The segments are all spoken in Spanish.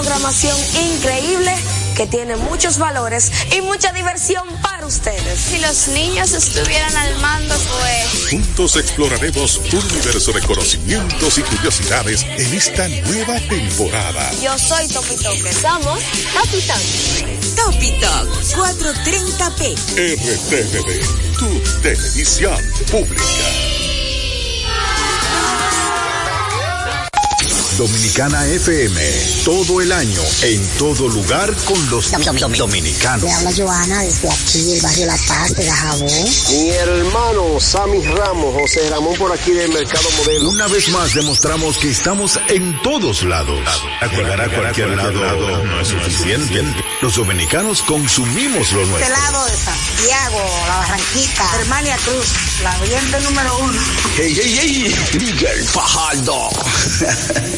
programación increíble que tiene muchos valores y mucha diversión para ustedes. Si los niños estuvieran al mando, pues... Juntos exploraremos un universo de conocimientos y curiosidades en esta nueva temporada. Yo soy Topi Toque. Somos Topi Topi 430p. RTVD, tu televisión pública. Dominicana FM, todo el año, en todo lugar con los dominicanos. Le habla Joana desde aquí, el barrio La Paz de Dajabón. Mi hermano Sammy Ramos, José Ramón por aquí del Mercado Modelo. Una vez más demostramos que estamos en todos lados. Llegar a cualquier lado no es suficiente. Los dominicanos consumimos lo nuestro. Este lado de Santiago, La Barranquita, Hermania Cruz, la oyente número uno. ¡Hey, hey, hey! Miguel Fajardo.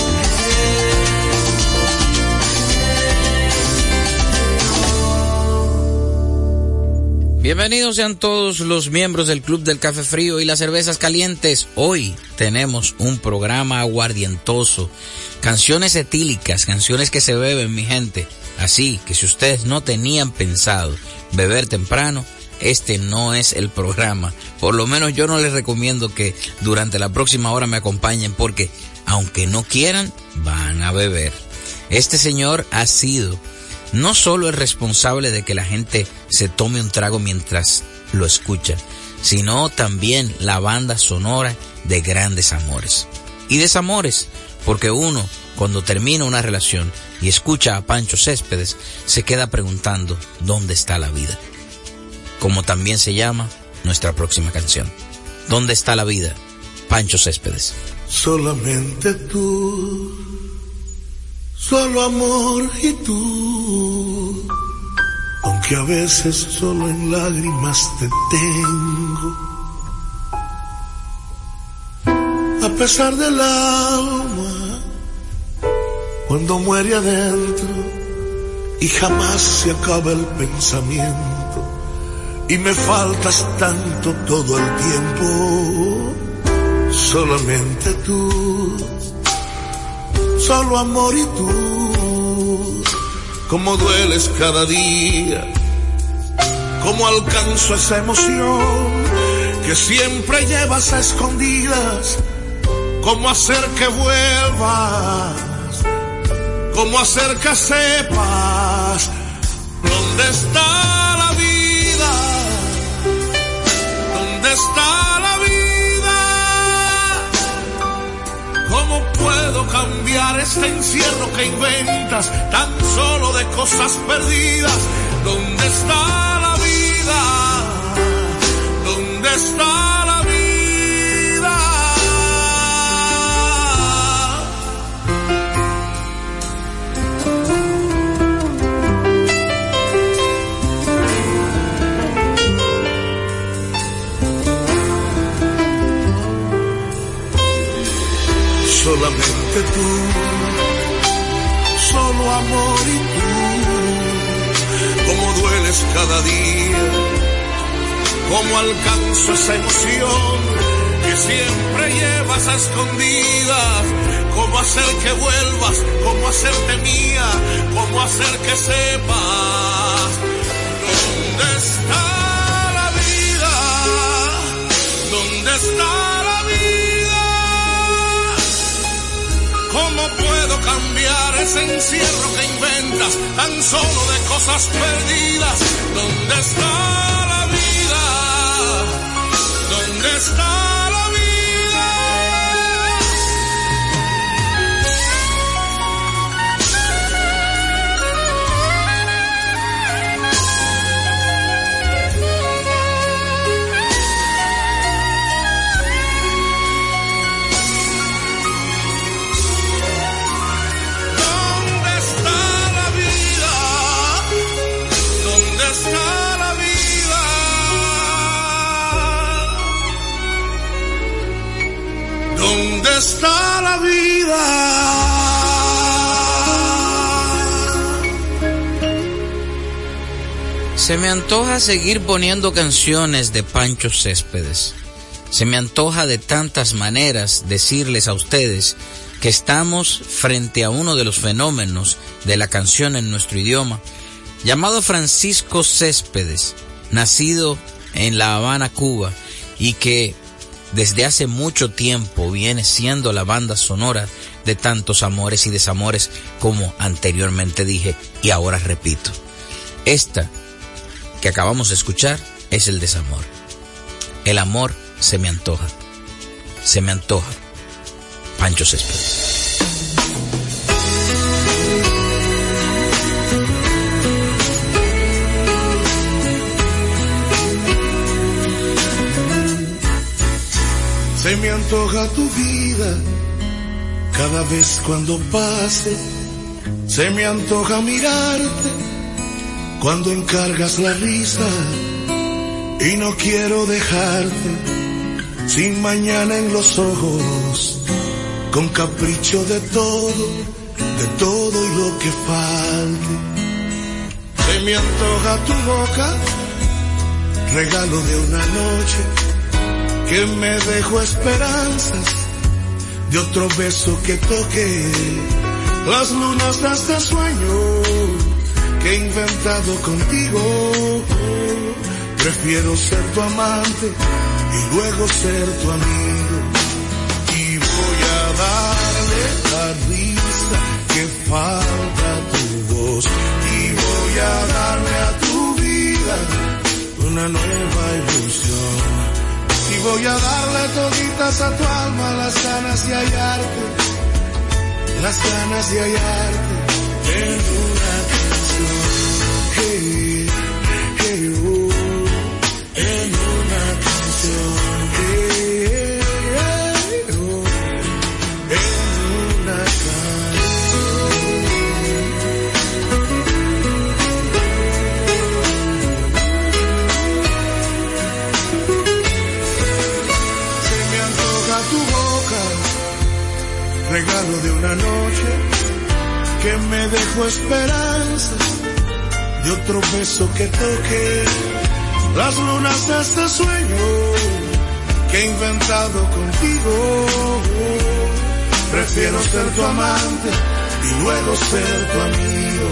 Bienvenidos sean todos los miembros del Club del Café Frío y las Cervezas Calientes. Hoy tenemos un programa aguardientoso, canciones etílicas, canciones que se beben, mi gente. Así que si ustedes no tenían pensado beber temprano, este no es el programa. Por lo menos yo no les recomiendo que durante la próxima hora me acompañen porque aunque no quieran, van a beber. Este señor ha sido no solo es responsable de que la gente se tome un trago mientras lo escucha, sino también la banda sonora de grandes amores. Y desamores, porque uno, cuando termina una relación y escucha a Pancho Céspedes, se queda preguntando dónde está la vida. Como también se llama nuestra próxima canción. ¿Dónde está la vida? Pancho Céspedes. Solamente tú solo amor y tú. Aunque a veces solo en lágrimas te tengo. A pesar del alma, cuando muere adentro y jamás se acaba el pensamiento y me faltas tanto todo el tiempo, solamente tú solo amor y tú. Como dueles cada día, como alcanzo esa emoción que siempre llevas a escondidas. Cómo hacer que vuelvas, cómo hacer que sepas dónde está la vida, dónde está la vida. ¿Cómo puedo cambiar este encierro que inventas tan solo de cosas perdidas? ¿Dónde está Solamente tú, solo amor y tú, cada día, como alcanzo esa emoción que siempre llevas a escondidas, cómo hacer que vuelvas, cómo hacerte mía, cómo hacer que sepas ese encierro que inventas tan solo de cosas perdidas? ¿Dónde está la vida? ¿Dónde está ¿Dónde está la vida? Se me antoja seguir poniendo canciones de Pancho Céspedes. Se me antoja de tantas maneras decirles a ustedes que estamos frente a uno de los fenómenos de la canción en nuestro idioma, llamado Francisco Céspedes, nacido en La Habana, Cuba, y que desde hace mucho tiempo viene siendo la banda sonora de tantos amores y desamores como anteriormente dije y ahora repito. Esta que acabamos de escuchar es el desamor. El amor se me antoja. Se me antoja. Pancho Céspedes. Se me antoja tu vida cada vez cuando pase. Se me antoja mirarte cuando encargas la risa y no quiero dejarte sin mañana en los ojos, con capricho de todo, de todo y lo que falte. Se me antoja tu boca, regalo de una noche que me dejó esperanzas de otro beso que toque las lunas de este sueño que he inventado contigo. Prefiero ser tu amante y luego ser tu amigo. Y voy a darle la risa que falta tu voz. Y voy a darle a tu vida una nueva ilusión. Y voy a darle toditas a tu alma las ganas de hallarte. Las ganas de hallarte en una canción. Que me dejó esperanza de otro beso que toque las lunas de este sueño que he inventado contigo. Prefiero ser tu amante y luego ser tu amigo.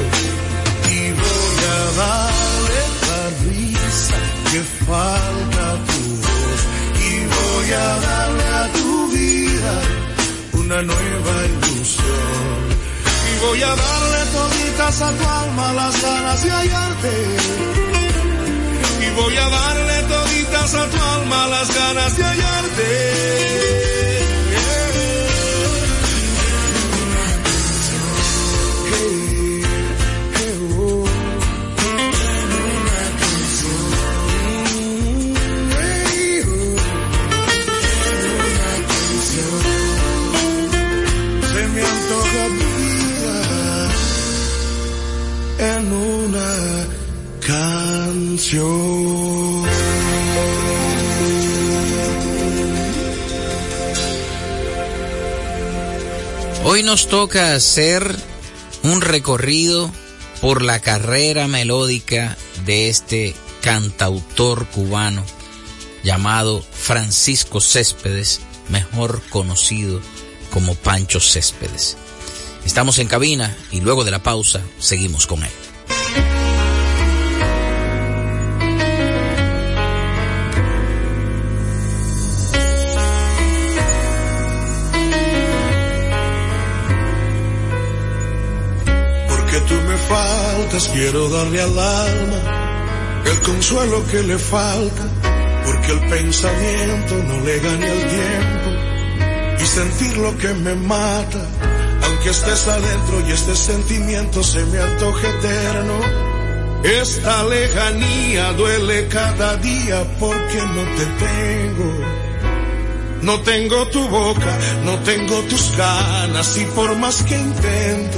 Y voy a darle la risa que falta tu voz. Y voy a darle a tu vida una nueva ilusión. Voy a darle toditas a tu alma las ganas de hallarte. Y voy a darle toditas a tu alma las ganas de hallarte. Hoy nos toca hacer un recorrido por la carrera melódica de este cantautor cubano llamado Francisco Céspedes, mejor conocido como Pancho Céspedes. Estamos en cabina y luego de la pausa seguimos con él. Quiero darle al alma el consuelo que le falta. Porque el pensamiento no le gane el tiempo y sentir lo que me mata. Aunque estés adentro y este sentimiento se me antoje eterno. Esta lejanía duele cada día porque no te tengo. No tengo tu boca, no tengo tus ganas y por más que intento,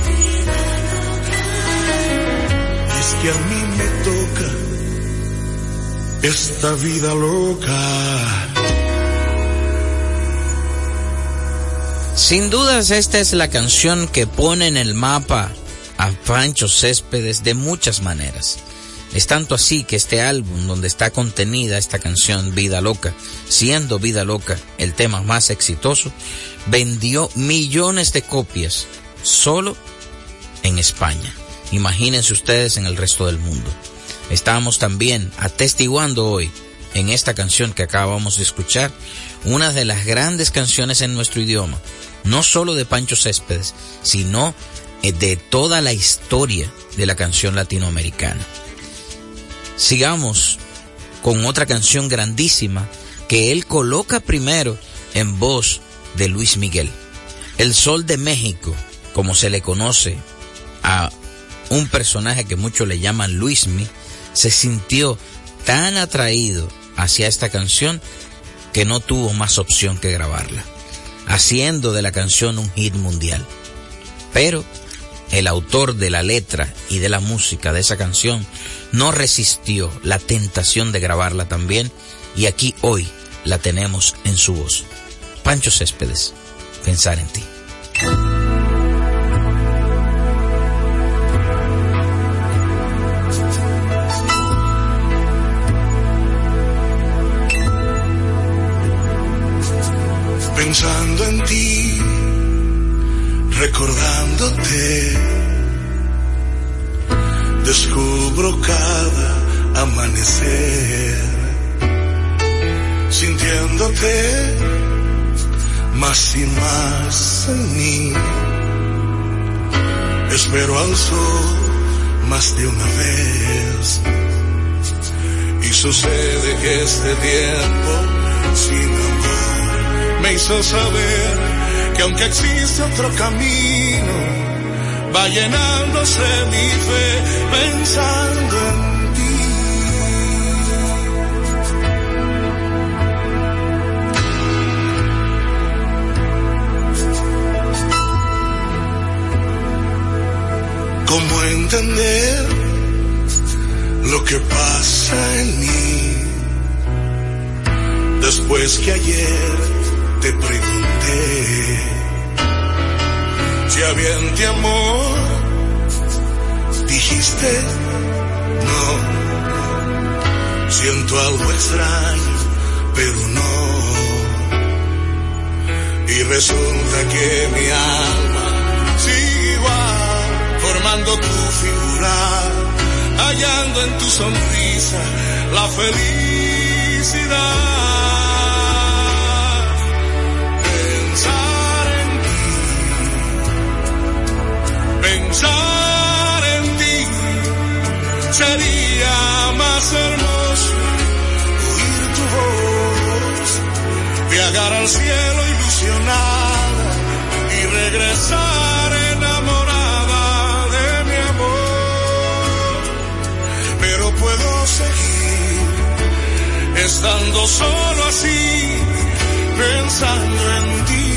Que a mí me toca esta vida loca. Sin dudas esta es la canción que pone en el mapa a Pancho Céspedes de muchas maneras. Es tanto así que este álbum donde está contenida esta canción Vida Loca, siendo Vida Loca el tema más exitoso, vendió millones de copias solo en España. Imagínense ustedes en el resto del mundo. Estamos también atestiguando hoy en esta canción que acabamos de escuchar una de las grandes canciones en nuestro idioma, no solo de Pancho Céspedes, sino de toda la historia de la canción latinoamericana. Sigamos con otra canción grandísima que él coloca primero en voz de Luis Miguel. El Sol de México, como se le conoce a un personaje que muchos le llaman Luismi, se sintió tan atraído hacia esta canción que no tuvo más opción que grabarla, haciendo de la canción un hit mundial. Pero el autor de la letra y de la música de esa canción no resistió la tentación de grabarla también y aquí hoy la tenemos en su voz. Pancho Céspedes, pensar en ti. Pensando en ti, recordándote, descubro cada amanecer, sintiéndote más y más en mí. Espero al sol más de una vez. Y sucede que este tiempo sin amor me hizo saber que aunque existe otro camino, va llenándose mi fe pensando en ti. ¿Cómo entender lo que pasa en mí? Después que ayer te pregunté si había en ti amor, dijiste no. Siento algo extraño, pero no. Y resulta que mi alma sigue igual, formando tu figura hallando en tu sonrisa la felicidad. Pensar en ti sería más hermoso oír tu voz, viajar al cielo ilusionada y regresar enamorada de mi amor. Pero puedo seguir estando solo así, pensando en ti.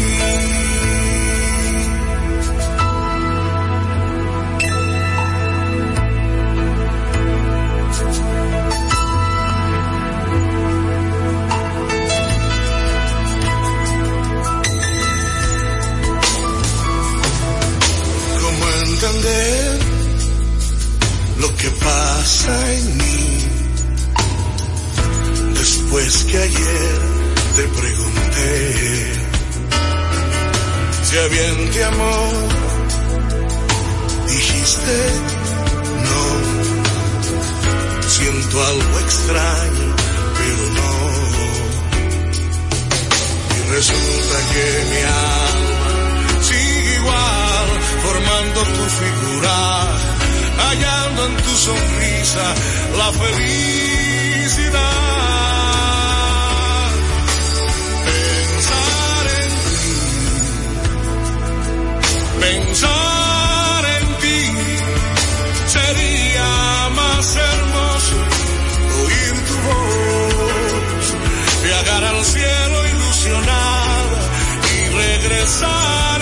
Que pasa en mí? Después que ayer te pregunté si bien te amó, dijiste no. Siento algo extraño, pero no. Y resulta que mi alma sigue igual, formando tu figura, hallando en tu sonrisa la felicidad. Pensar en ti, pensar en ti, sería más hermoso oír tu voz, viajar al cielo ilusionada y regresar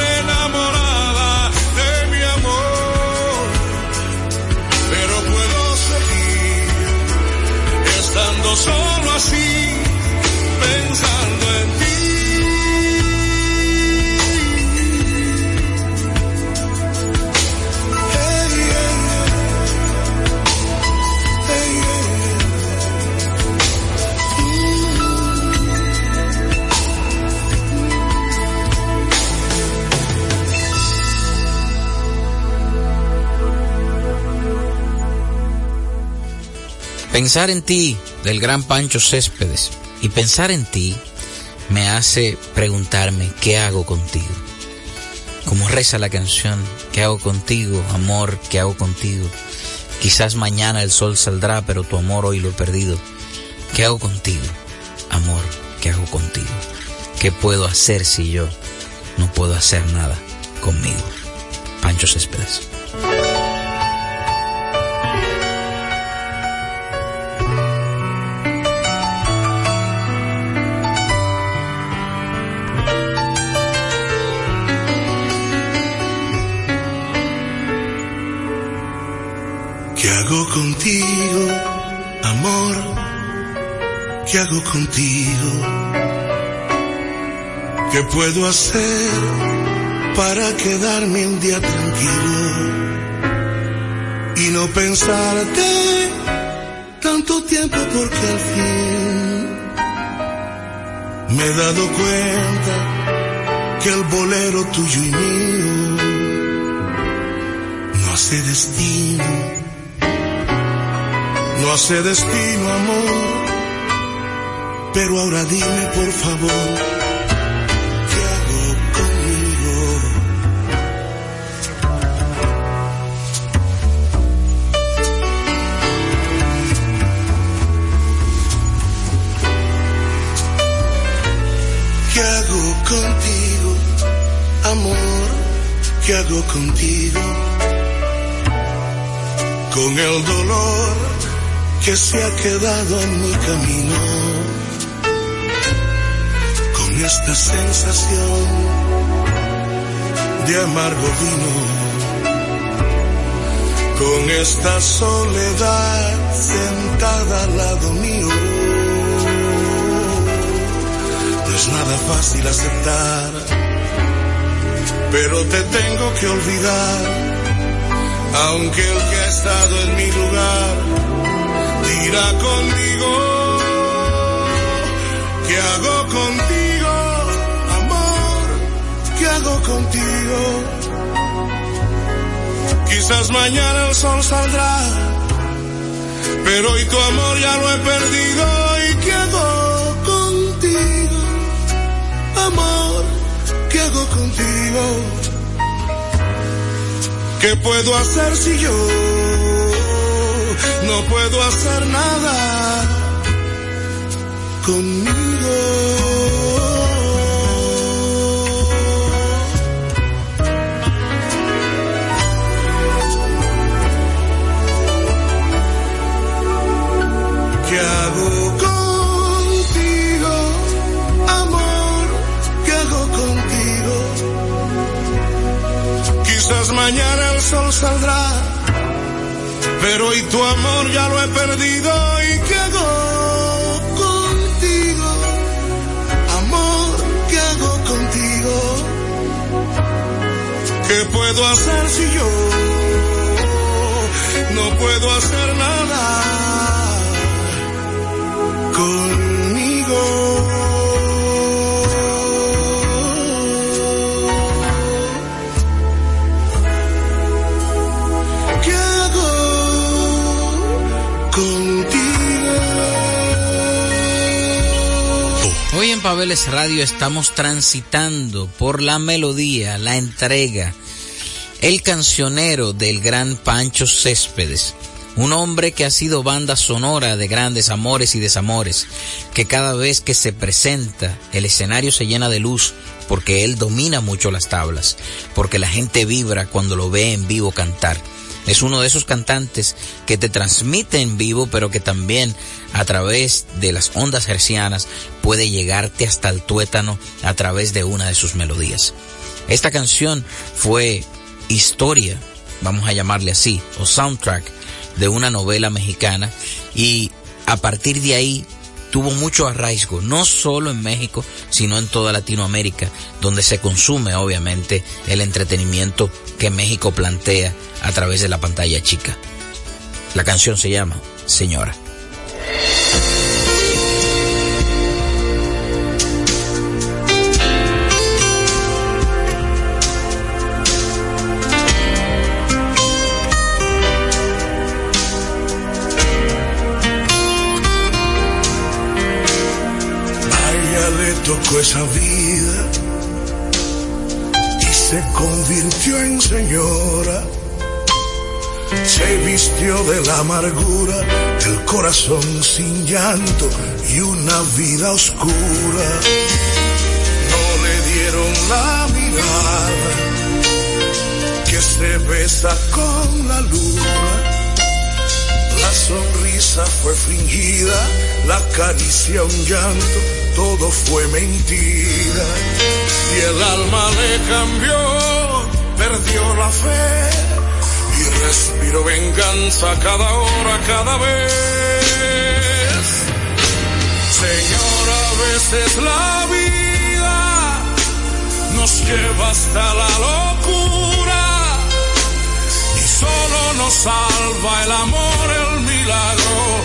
Pensar en ti del gran Pancho Céspedes y pensar en ti me hace preguntarme qué hago contigo. Como reza la canción, ¿qué hago contigo, amor? ¿Qué hago contigo? Quizás mañana el sol saldrá, pero tu amor hoy lo he perdido. ¿Qué hago contigo, amor? ¿Qué hago contigo? ¿Qué puedo hacer si yo no puedo hacer nada conmigo? Pancho Céspedes. Hago contigo, amor? ¿Qué hago contigo? ¿Qué puedo hacer para quedarme un día tranquilo y no pensarte tanto tiempo porque al fin me he dado cuenta que el bolero tuyo y mío no hace destino no hace destino, amor. Pero ahora dime, por favor, ¿qué hago conmigo? ¿Qué hago contigo, amor? ¿Qué hago contigo? Con el dolor que se ha quedado en mi camino con esta sensación de amargo vino, con esta soledad sentada al lado mío. No es nada fácil aceptar, pero te tengo que olvidar, aunque el que ha estado en mi lugar dirá conmigo, ¿qué hago contigo, amor? ¿Qué hago contigo? Quizás mañana el sol saldrá, pero hoy tu amor ya lo he perdido y qué hago contigo, amor, qué hago contigo, qué puedo hacer si yo no puedo hacer nada conmigo. ¿Qué hago contigo, amor? ¿Qué hago contigo? Quizás mañana el sol saldrá, pero hoy tu amor ya lo he perdido. ¿Y qué hago contigo, amor? ¿Qué hago contigo? ¿Qué puedo hacer si yo no puedo hacer nada? En Pabeles Radio estamos transitando por la melodía, la entrega, el cancionero del gran Pancho Céspedes. Un hombre que ha sido banda sonora de grandes amores y desamores, que cada vez que se presenta el escenario se llena de luz porque él domina mucho las tablas, porque la gente vibra cuando lo ve en vivo cantar. Es uno de esos cantantes que te transmite en vivo, pero que también a través de las ondas hercianas puede llegarte hasta el tuétano a través de una de sus melodías. Esta canción fue historia, vamos a llamarle así, o soundtrack de una novela mexicana y a partir de ahí tuvo mucho arraigo, no solo en México, sino en toda Latinoamérica, donde se consume obviamente el entretenimiento que México plantea a través de la pantalla chica. La canción se llama Señora. Tocó esa vida y se convirtió en señora. Se vistió de la amargura, el corazón sin llanto y una vida oscura. No le dieron la mirada que se besa con la luna. La sonrisa fue fingida, la caricia un llanto, todo fue mentira. Y el alma le cambió, perdió la fe y respiró venganza cada hora, cada vez. Señora, a veces la vida nos lleva hasta la locura y solo nos salva el amor, el milagro,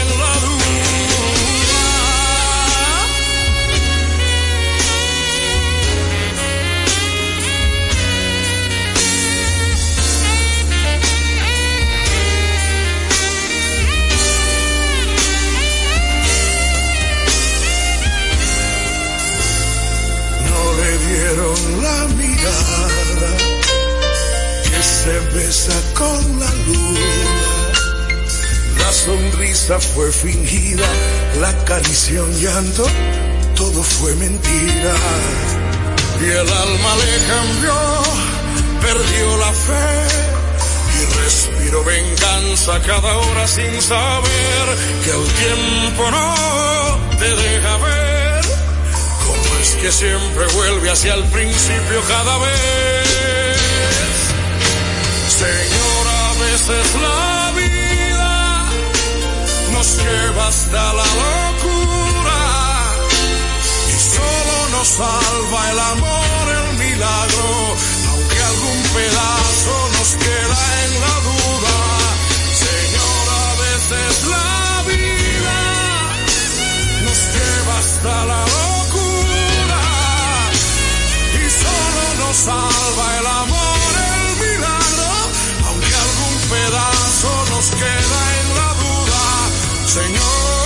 en dieron la mirada que se besa con la luna. La sonrisa fue fingida, la caricia llanto, todo fue mentira. Y el alma le cambió, perdió la fe y respiró venganza cada hora sin saber que el tiempo no te deja ver que siempre vuelve hacia el principio cada vez. Señora, a veces la vida nos lleva hasta la locura y solo nos salva el amor, el milagro, aunque algún pedazo nos queda en la duda. Señor, a veces la vida nos lleva hasta la locura salva el amor, el milagro, aunque algún pedazo nos queda en la duda. Señora,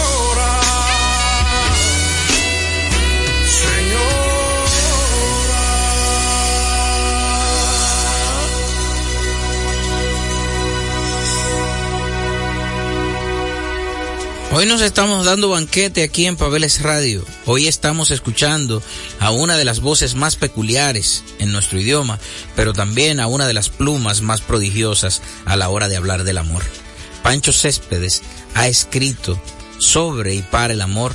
Hoy nos estamos dando banquete aquí en Pabeles Radio. Hoy estamos escuchando a una de las voces más peculiares en nuestro idioma, pero también a una de las plumas más prodigiosas a la hora de hablar del amor. Pancho Céspedes ha escrito sobre y para el amor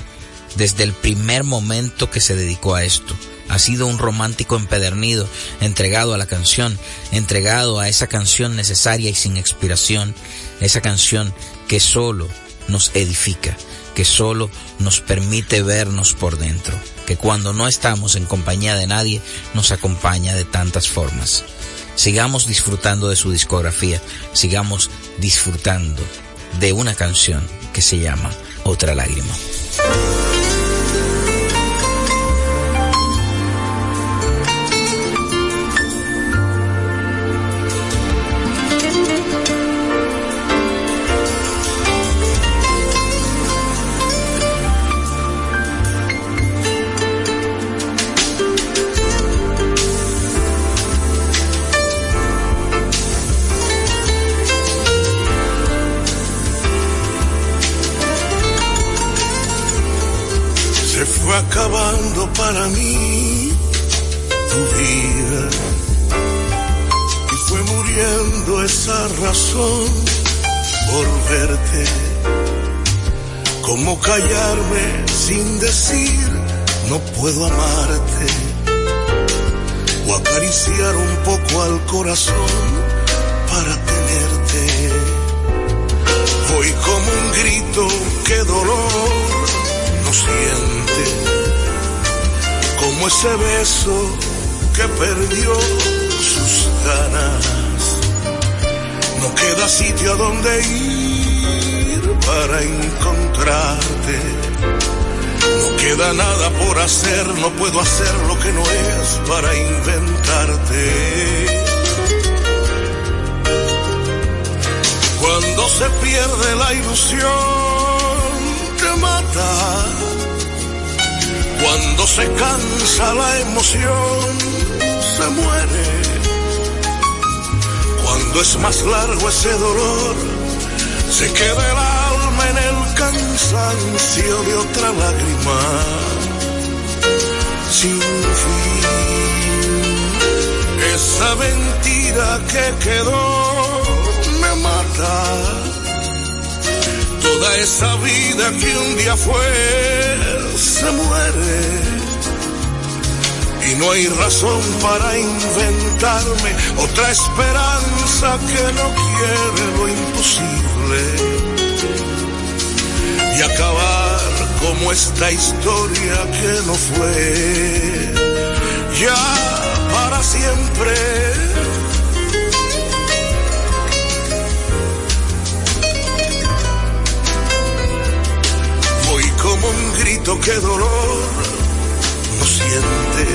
desde el primer momento que se dedicó a esto. Ha sido un romántico empedernido, entregado a la canción, entregado a esa canción necesaria y sin expiración, esa canción que solo nos edifica, que solo nos permite vernos por dentro, que cuando no estamos en compañía de nadie nos acompaña de tantas formas. Sigamos disfrutando de su discografía, sigamos disfrutando de una canción que se llama Otra lágrima. Para mí tu vida y fue muriendo esa razón por verte. Como callarme sin decir no puedo amarte o acariciar un poco al corazón para tenerte. Hoy como un grito que dolor no siente, como ese beso que perdió sus ganas. No queda sitio a donde ir para encontrarte. No queda nada por hacer, no puedo hacer lo que no es para inventarte. Cuando se pierde la ilusión, te mata. Cuando se cansa la emoción, se muere. Cuando es más largo ese dolor, se queda el alma en el cansancio de otra lágrima. Sin fin, esa mentira que quedó me mata. Toda esa vida que un día fue se muere. Y no hay razón para inventarme otra esperanza que no quiere lo imposible. Y acabar como esta historia que no fue. Ya para siempre. Como un grito que dolor no siente,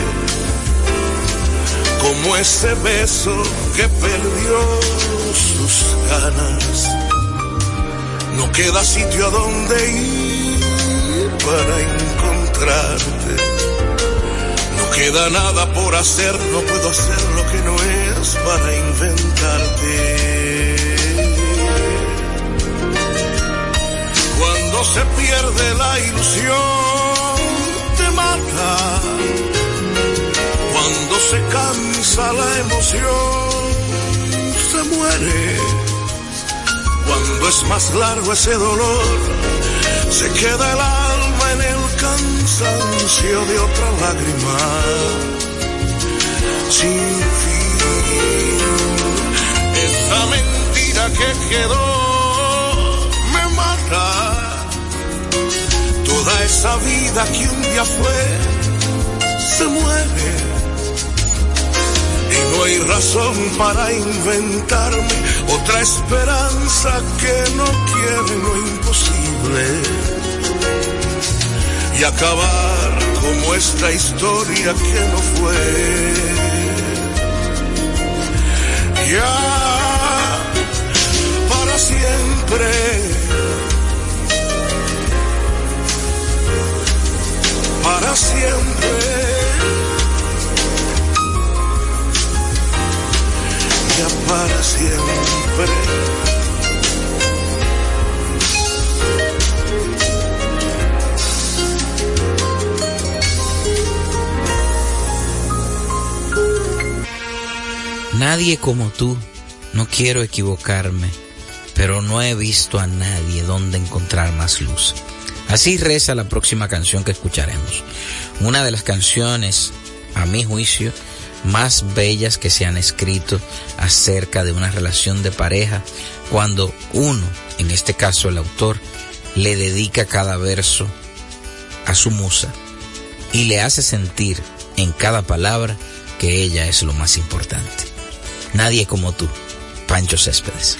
como ese beso que perdió sus ganas. No queda sitio a donde ir para encontrarte. No queda nada por hacer, no puedo hacer lo que no es para inventarte. Se pierde la ilusión, te mata. Cuando se cansa la emoción, se muere. Cuando es más largo ese dolor, se queda el alma en el cansancio de otra lágrima. Sin fin, esa mentira que quedó esa vida que un día fue, se muere. Y no hay razón para inventarme otra esperanza que no quiere lo imposible y acabar como esta historia que no fue. Ya para siempre. Siempre. Ya para siempre. Nadie como tú, no quiero equivocarme, pero no he visto a nadie donde encontrar más luz. Así reza la próxima canción que escucharemos. Una de las canciones, a mi juicio, más bellas que se han escrito acerca de una relación de pareja, cuando uno, en este caso el autor, le dedica cada verso a su musa y le hace sentir en cada palabra que ella es lo más importante. Nadie como tú, Pancho Céspedes.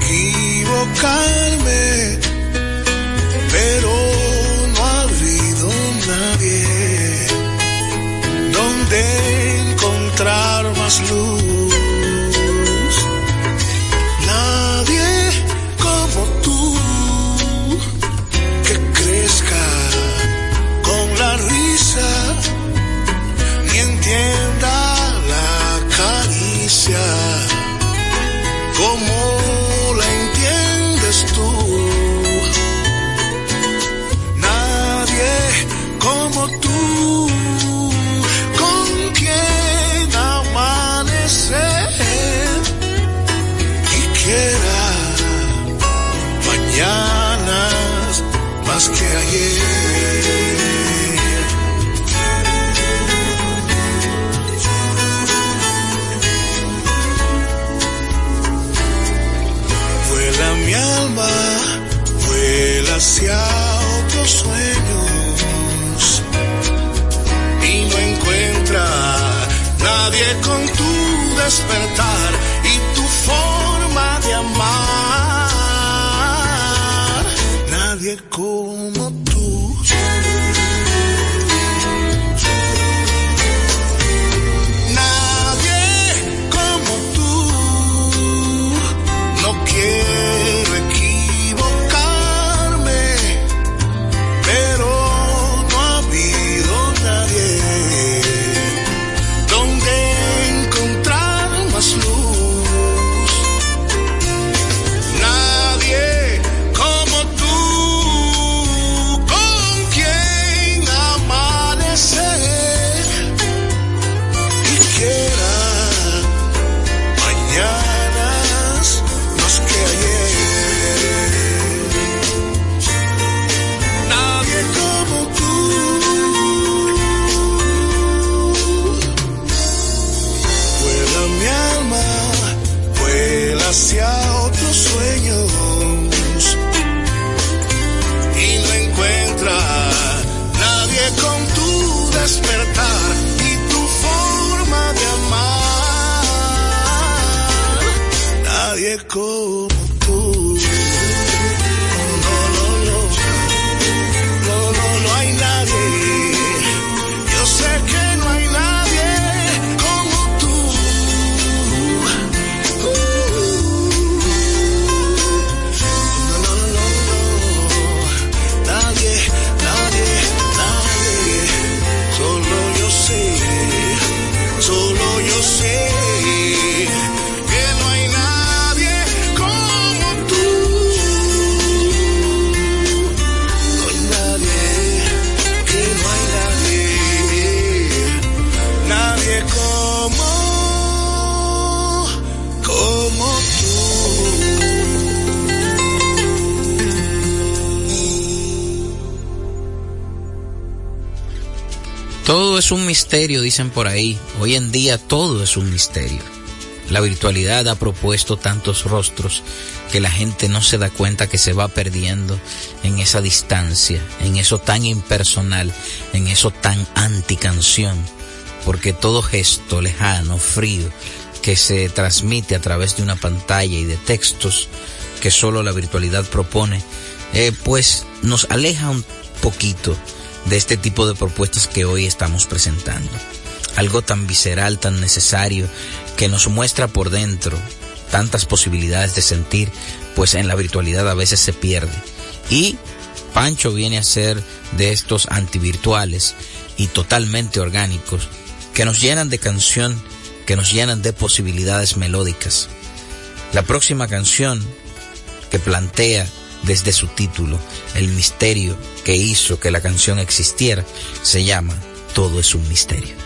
equivocarme, pero no ha habido nadie donde encontrar más luz. hacia otros sueños y no encuentra nadie con tu despertar y tu forma de amar. Nadie como tú. Es un misterio, dicen por ahí. Hoy en día todo es un misterio. La virtualidad ha propuesto tantos rostros que la gente no se da cuenta que se va perdiendo en esa distancia, en eso tan impersonal, en eso tan anticanción, porque todo gesto lejano, frío, que se transmite a través de una pantalla y de textos que solo la virtualidad propone, eh, pues nos aleja un poquito de este tipo de propuestas que hoy estamos presentando. Algo tan visceral, tan necesario, que nos muestra por dentro tantas posibilidades de sentir, pues en la virtualidad a veces se pierde. Y Pancho viene a ser de estos antivirtuales y totalmente orgánicos que nos llenan de canción, que nos llenan de posibilidades melódicas. La próxima canción que plantea desde su título el misterio que hizo que la canción existiera se llama Todo es un misterio.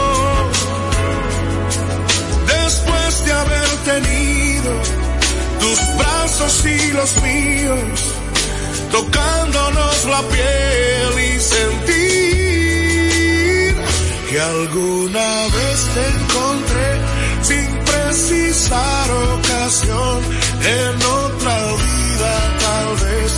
después de haber tenido tus brazos y los míos, tocándonos la piel y sentir que alguna vez te encontré sin precisar ocasión en otra vida tal vez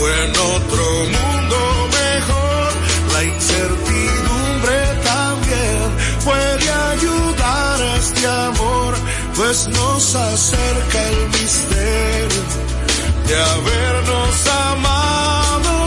o en otro mundo mejor. La incertidumbre también puede ayudar a este amor pues nos acerca el misterio de habernos amado.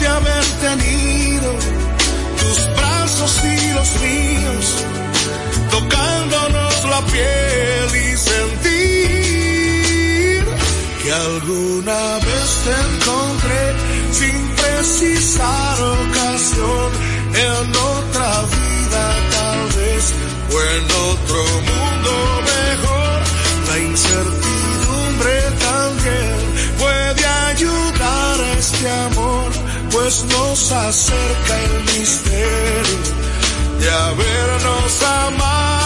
de haber tenido tus brazos y los míos, tocándonos la piel y sentir que alguna vez te encontré sin precisar ocasión en otra vida tal vez o en otro mundo nos acerca el misterio de habernos amado.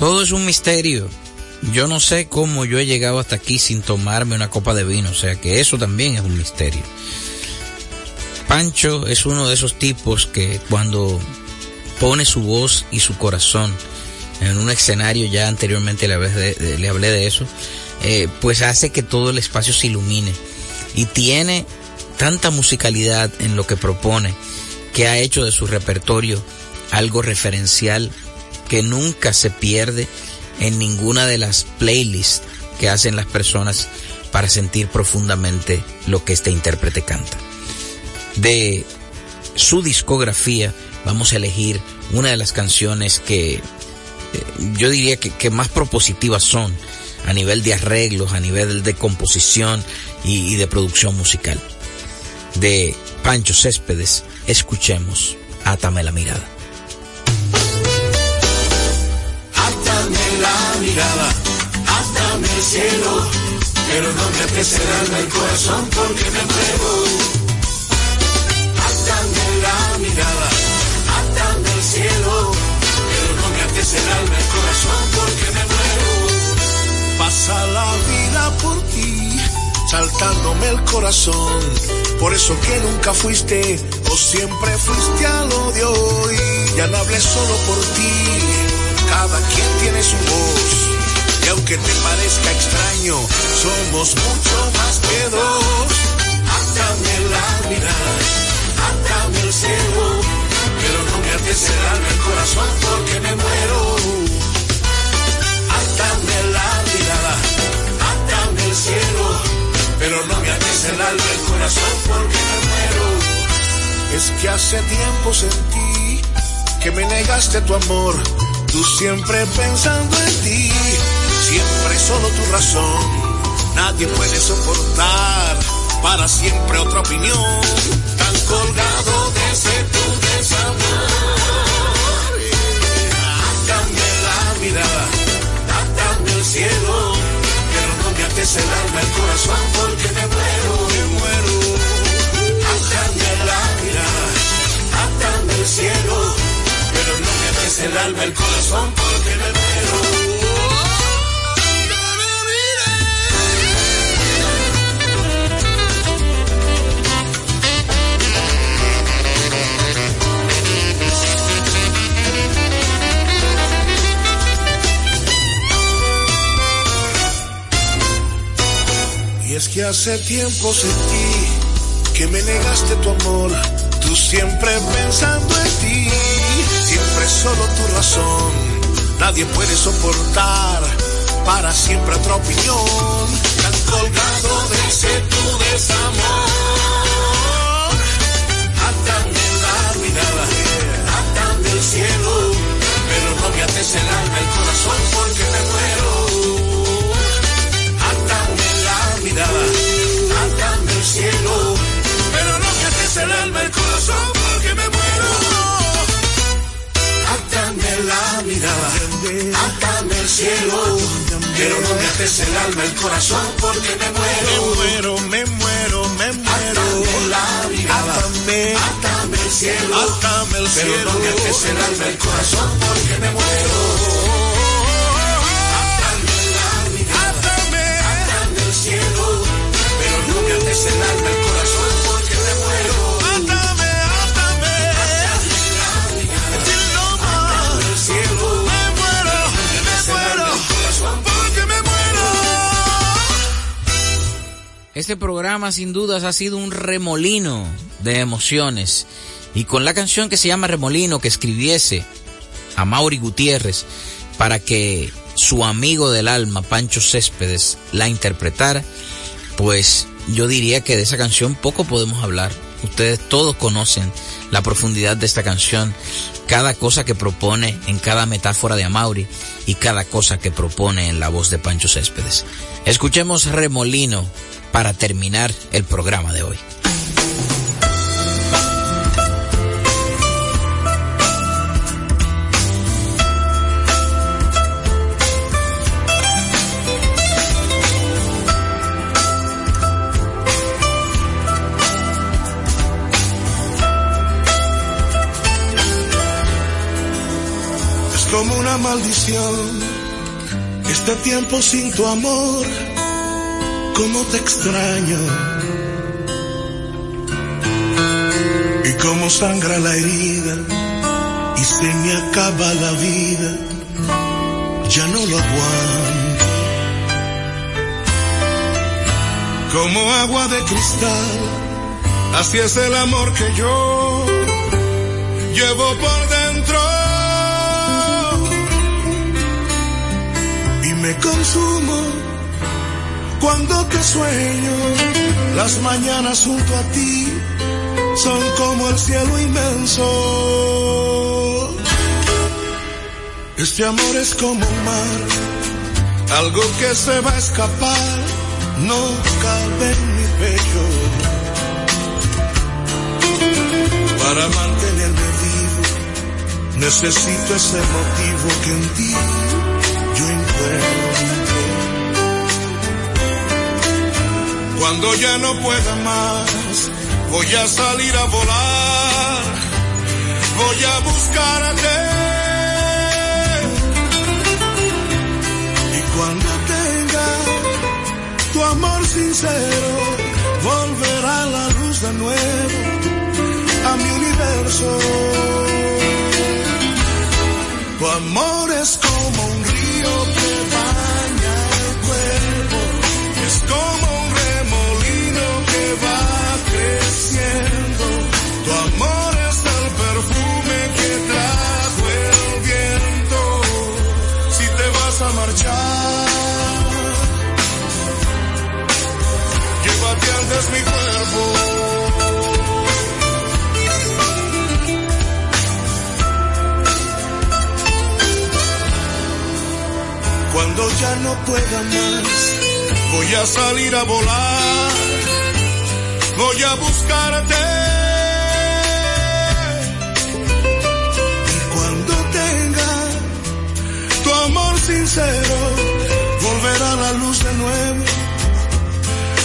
Un misterio. Yo no sé cómo yo he llegado hasta aquí sin tomarme una copa de vino, o sea que eso también es un misterio. Pancho es uno de esos tipos que cuando pone su voz y su corazón en un escenario, ya anteriormente le hablé de, le hablé de eso, eh, pues hace que todo el espacio se ilumine. Y tiene tanta musicalidad en lo que propone que ha hecho de su repertorio algo referencial que nunca se pierde en ninguna de las playlists que hacen las personas para sentir profundamente lo que este intérprete canta. De su discografía vamos a elegir una de las canciones que eh, yo diría que, más propositivas son a nivel de arreglos, a nivel de composición y, y de producción musical. De Pancho Céspedes, escuchemos Átame la mirada. La mirada, átame el cielo, pero no me ates el corazón porque me muevo. Átame la mirada, átame el cielo, pero no me alma, el corazón porque me muero. Pasa la vida por ti, saltándome el corazón, por eso que nunca fuiste o siempre fuiste al odio y ya no hablé solo por ti, cada quien tiene su voz. Y aunque te parezca extraño, somos mucho más que dos. Átame la mirada, átame el cielo, pero no me ates el alma, el corazón porque me muero. Átame la mirada, átame el cielo, pero no me ates el alma, el corazón porque me muero. Es que hace tiempo sentí que me negaste tu amor, tú siempre pensando en ti, siempre solo tu razón. Nadie puede soportar para siempre otra opinión, tan colgado desde tu desamor. Dame la mirada, dame el cielo, pero no me ates el alma, el corazón, porque me muero, me muero. Dame la mirada, dame el cielo, pero no me ates el alma, el corazón, porque me muero. Es que hace tiempo sentí que me negaste tu amor, tú siempre pensando en ti, siempre solo tu razón, nadie puede soportar para siempre otra opinión, tan colgado pero no me ates el alma, el corazón porque me muero. Mirada, atame, atame el cielo, pero no me ates el alma, el corazón porque me muero. La mirada, atame el cielo, me muero, me muero, porque me muero. Este programa sin dudas ha sido un remolino de emociones y con la canción que se llama Remolino que escribiese a Mauri Gutiérrez para que su amigo del alma Pancho Céspedes la interpretara, pues yo diría que de esa canción poco podemos hablar. Ustedes todos conocen la profundidad de esta canción, cada cosa que propone en cada metáfora de Amaury y cada cosa que propone en la voz de Pancho Céspedes. Escuchemos Remolino para terminar el programa de hoy. Como una maldición este tiempo sin tu amor, cómo te extraño y cómo sangra la herida y se me acaba la vida, ya no lo aguanto. como agua de cristal. Así es el amor que yo llevo por dentro. Me consumo cuando te sueño. Las mañanas junto a ti son como el cielo inmenso. Este amor es como un mar, algo que se va a escapar, no cabe en mi pecho. Para mantenerme vivo, necesito ese motivo que en ti yo encuentro. Cuando ya no pueda más, voy a salir a volar, voy a buscarte. Y cuando tenga tu amor sincero, volverá la luz de nuevo a mi universo. Tu amor ya no pueda más, voy a salir a volar, voy a buscarte. Y cuando tenga tu amor sincero, volverá la luz de nuevo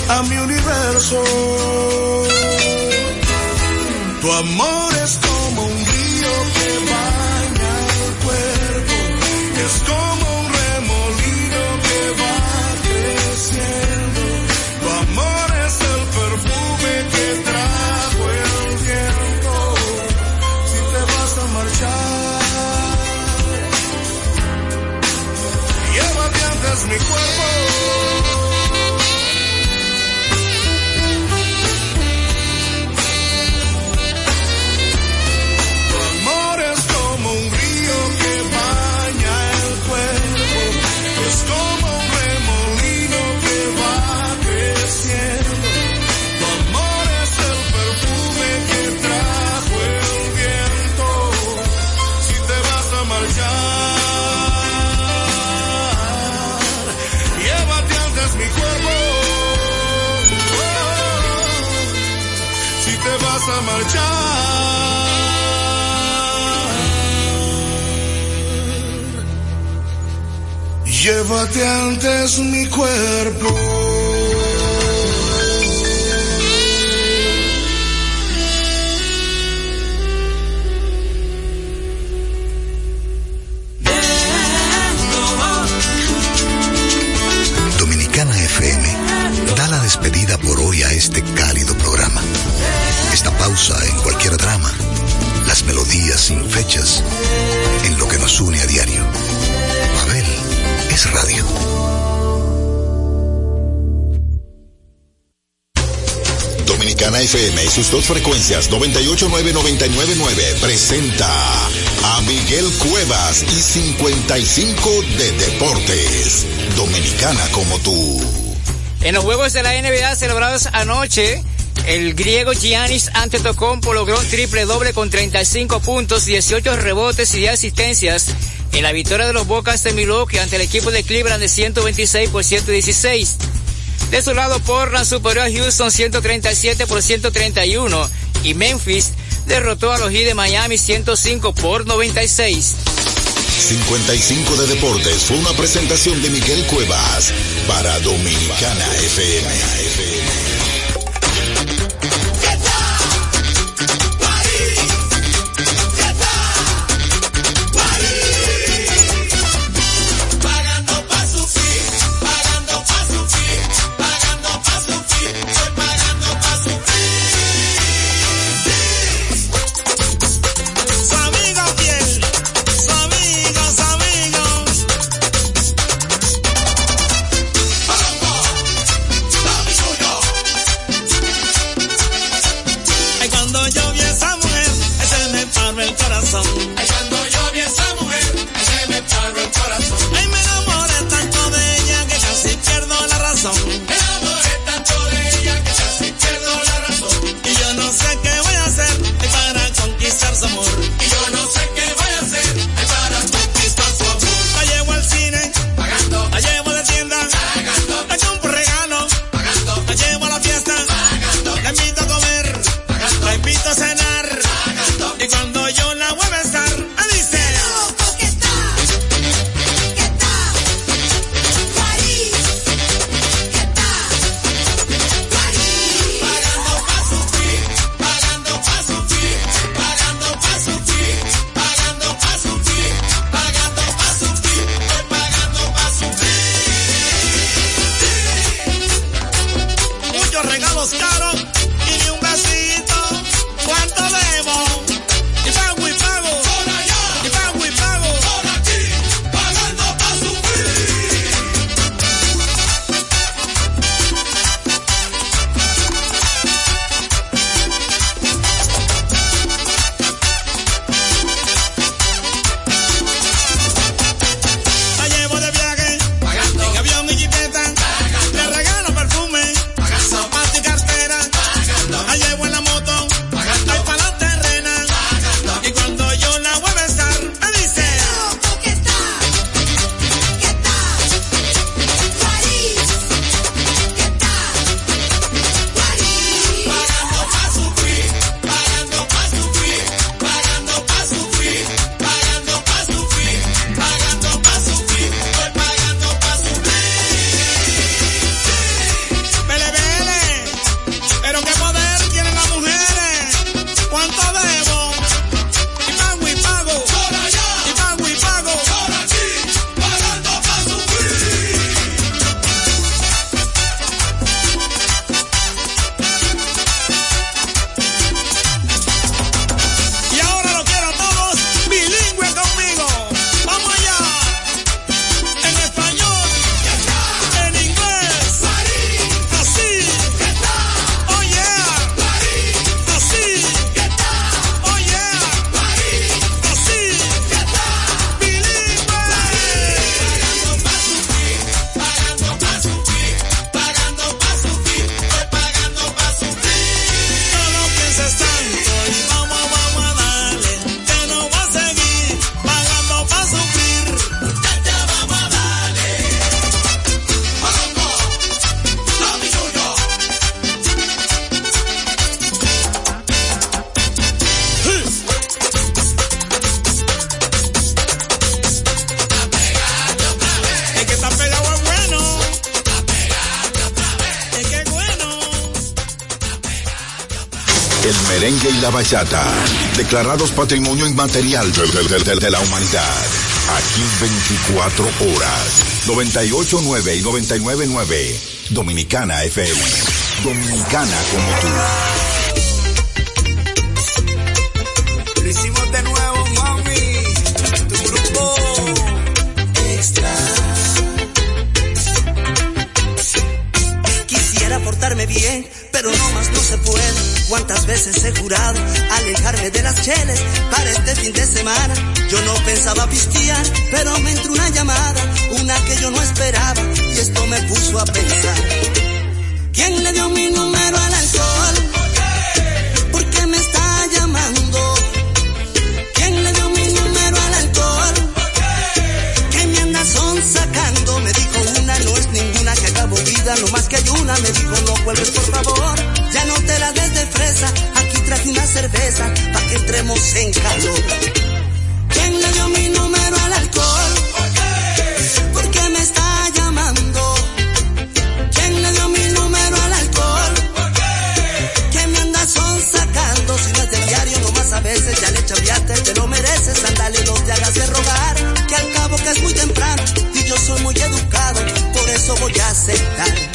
a mi universo. Tu amor antes vas a marchar, llévate antes mi cuerpo. Esta pausa en cualquier drama, las melodías sin fechas, en lo que nos une a diario. Abel es radio. Dominicana FM y sus dos frecuencias 989-999 presenta a Miguel Cuevas y 55 de Deportes. Dominicana como tú. En los juegos de la NBA celebrados anoche, el griego Giannis Antetokounmpo logró triple doble con 35 puntos, 18 rebotes y 10 asistencias en la victoria de los Bocas de Milwaukee ante el equipo de Cleveland de 126 por 116. De su lado, Portland superó a Houston 137 por 131 y Memphis derrotó a los Heat de Miami 105 por 96. 55 de Deportes fue una presentación de Miguel Cuevas para Dominicana FM. Oscar. Bachata, declarados patrimonio inmaterial de, la humanidad. Aquí 24 horas, 98.9 y 99.9. Dominicana FM. Dominicana como tú. Cuántas veces he jurado alejarme de las cheles para este fin de semana. Yo no pensaba pistear, pero me entró una llamada, una que yo no esperaba, y esto me puso a pensar. ¿Quién le dio mi número al alcohol? ¿Por qué me está llamando? ¿Quién le dio mi número al alcohol? ¿Qué me anda son sacando? Me dijo una, no es ninguna que acabo vida, no más que hay una. Me dijo no vuelves por favor, ya no te la des de fresa. Aquí traje una cerveza pa' que entremos en calor. ¿Quién le dio mi número al alcohol? ¿Por qué me está llamando? ¿Quién le dio mi número al alcohol? ¿Qué me anda son sacando? Si no es del diario, nomás a veces ya le chaviaste, te lo mereces, andale, no te hagas de rogar. Que al cabo que es muy temprano y yo soy muy educado, por eso voy a aceptar.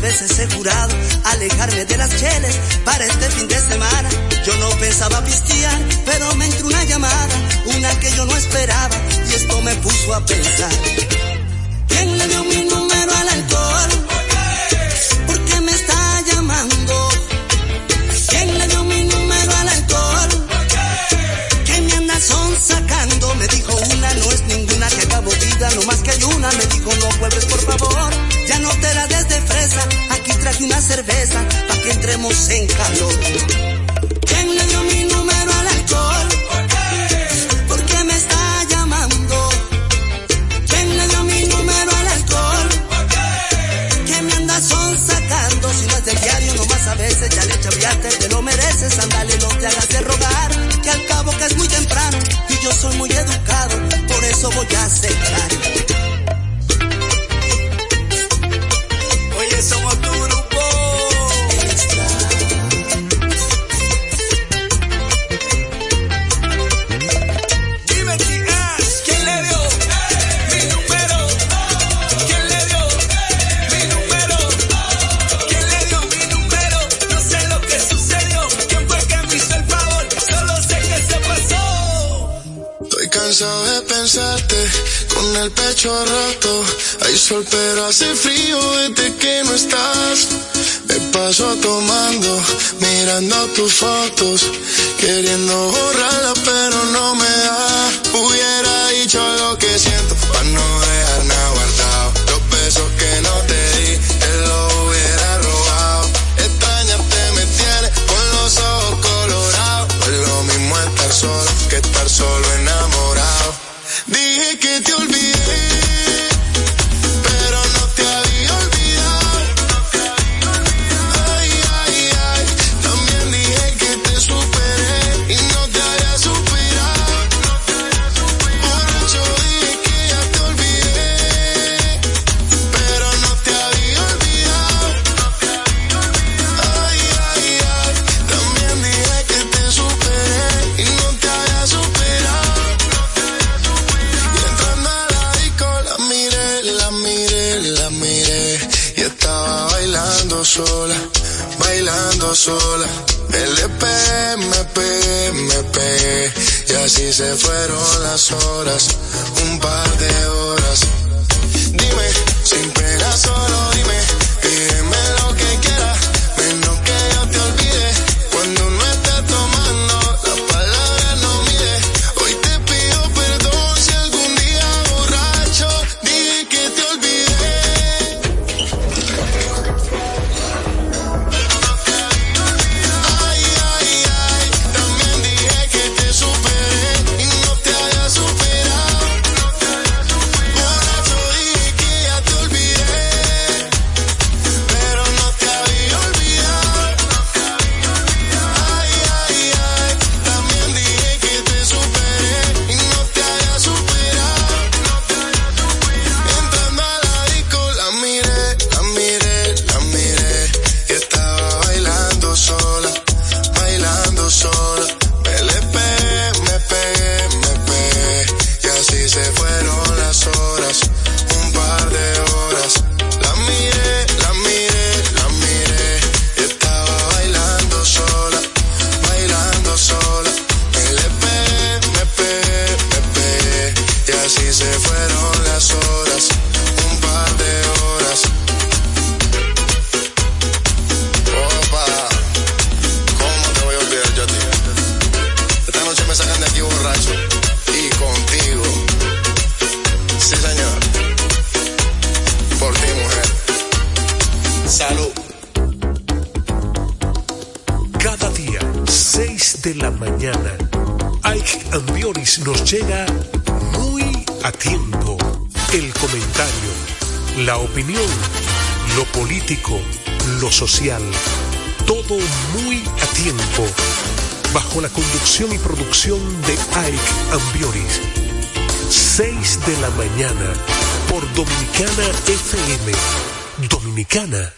Veces he jurado alejarme de las cheles para este fin de semana. Yo no pensaba pistear, pero me entró una llamada, una que yo no esperaba, y esto me puso a pensar. ¿Quién le dio mi número al alcohol? ¿Por qué me está llamando? son sacando. Me dijo una, no es ninguna que acabo vida, no más que hay una. Me dijo no vuelves por favor, ya no te la des de fresa. Aquí traje una cerveza pa' que entremos en calor. ¿Quién le dio mi número al alcohol? ¿Por qué me está llamando? ¿Quién le dio mi número al alcohol? ¿Qué me anda son sacando? Si no es del diario, nomás a veces ya le chaviaste, te lo mereces, andale, no te hagas de rogar al cabo que es muy temprano y yo soy muy educado, por eso voy a aceptar. Dime quién le dio mi número, quién le dio mi número, quién le dio mi número. No sé lo que sucedió, quién fue que me hizo el favor, solo sé que se pasó. Estoy cansado de pensarte con el pecho roto. Hay sol pero hace frío desde que no estás. Me paso tomando, mirando tus fotos, queriendo borrarla pero no me da. Hubiera dicho lo que de la mañana, Ike Ambioris nos llega muy a tiempo. El comentario, la opinión, lo político, lo social, todo muy a tiempo. Bajo la conducción y producción de Ike Ambioris. 6 de la mañana por Dominicana FM. Dominicana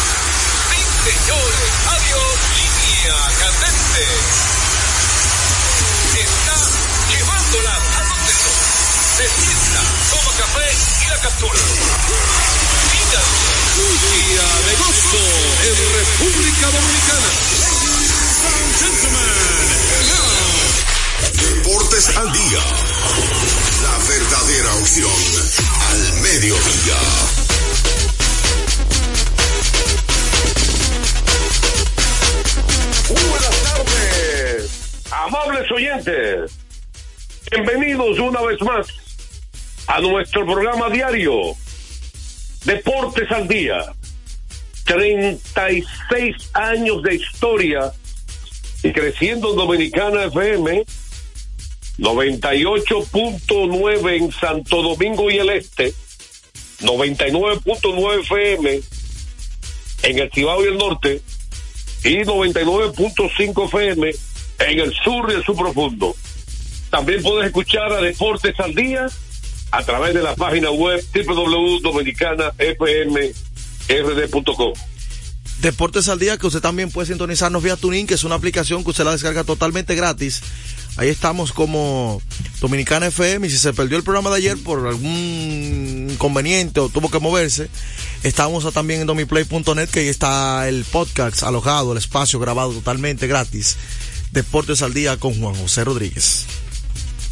Señores. Adiós. Línea candente. Está llevándola a donde no. Se toma café y la captura. Final. Día de gozo en República Dominicana. Deportes al día. La verdadera opción al mediodía. Buenas tardes, amables oyentes. Bienvenidos una vez más a nuestro programa diario Deportes al Día. 36 años de historia y creciendo en Dominicana FM 98.9 en Santo Domingo y el Este, 99.9 FM en el Cibao y el Norte y 99.5 FM en el sur y el sur profundo. También puedes escuchar a Deportes al Día a través de la página web www.dominicanafmrd.com. Deportes al día que usted también puede sintonizarnos vía Tuning, que es una aplicación que usted la descarga totalmente gratis. Ahí estamos como Dominicana FM y si se perdió el programa de ayer por algún inconveniente o tuvo que moverse, estamos también en domiplay.net que ahí está el podcast alojado, el espacio grabado totalmente gratis. Deportes al día con Juan José Rodríguez.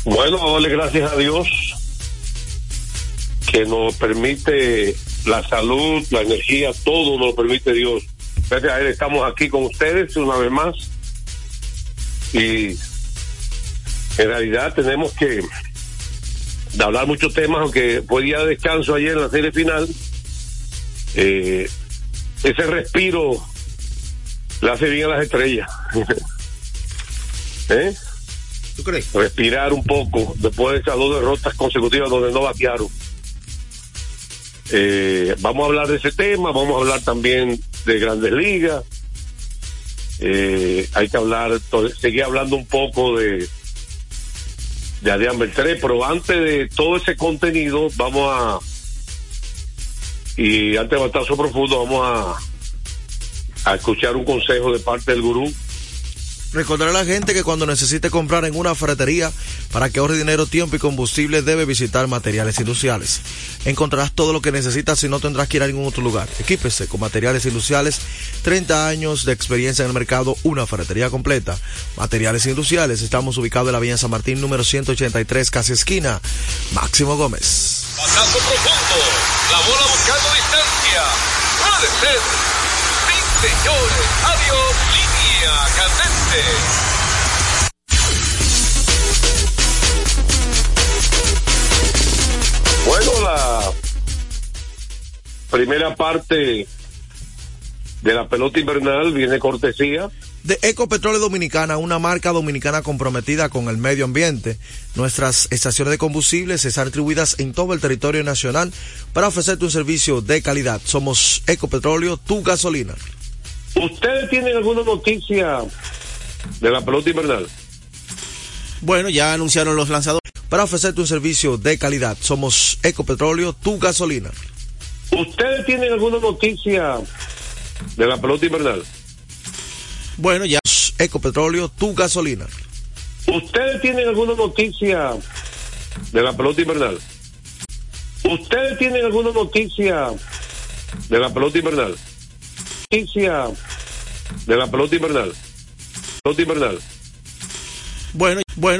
Bueno, darle gracias a Dios que nos permite la salud, la energía, todo nos lo permite Dios. Gracias a Él estamos aquí con ustedes una vez más y en realidad tenemos que hablar muchos temas, aunque fue día de descanso ayer en la serie final. Eh, ese respiro le hace bien a las estrellas. ¿Eh? ¿Tú crees? Respirar un poco después de esas dos derrotas consecutivas donde no batearon. Eh, vamos a hablar de ese tema, vamos a hablar también de grandes ligas. Eh, hay que hablar, seguir hablando un poco de de Adrián Beltré, pero antes de todo ese contenido, vamos a y antes de batazo profundo, vamos a a escuchar un consejo de parte del gurú. Recordar a la gente que cuando necesite comprar en una ferretería para que ahorre dinero, tiempo y combustible debe visitar materiales industriales. Encontrarás todo lo que necesitas y no tendrás que ir a ningún otro lugar. Equípese con materiales industriales, 30 años de experiencia en el mercado, una ferretería completa. Materiales industriales, estamos ubicados en la Villa San Martín número 183, casi esquina. Máximo Gómez. Batazo profundo. La bola buscando distancia. Puede ser. Sí, señores. Adiós. Línea candente. Bueno, la primera parte de la pelota invernal viene cortesía De Ecopetróleo Dominicana, una marca dominicana comprometida con el medio ambiente. Nuestras estaciones de combustibles están distribuidas en todo el territorio nacional para ofrecerte un servicio de calidad. Somos Ecopetróleo, tu gasolina. ¿Ustedes tienen alguna noticia de la pelota invernal? Bueno, ya anunciaron los lanzadores. Para ofrecerte un servicio de calidad, somos Ecopetróleo, tu gasolina. ¿Ustedes tienen alguna noticia de la pelota invernal? Bueno, ya Ecopetróleo, tu gasolina. ¿Ustedes tienen alguna noticia de la pelota invernal? ¿Ustedes tienen alguna noticia de la pelota invernal? Noticia de la pelota invernal. Pelota invernal. Bueno,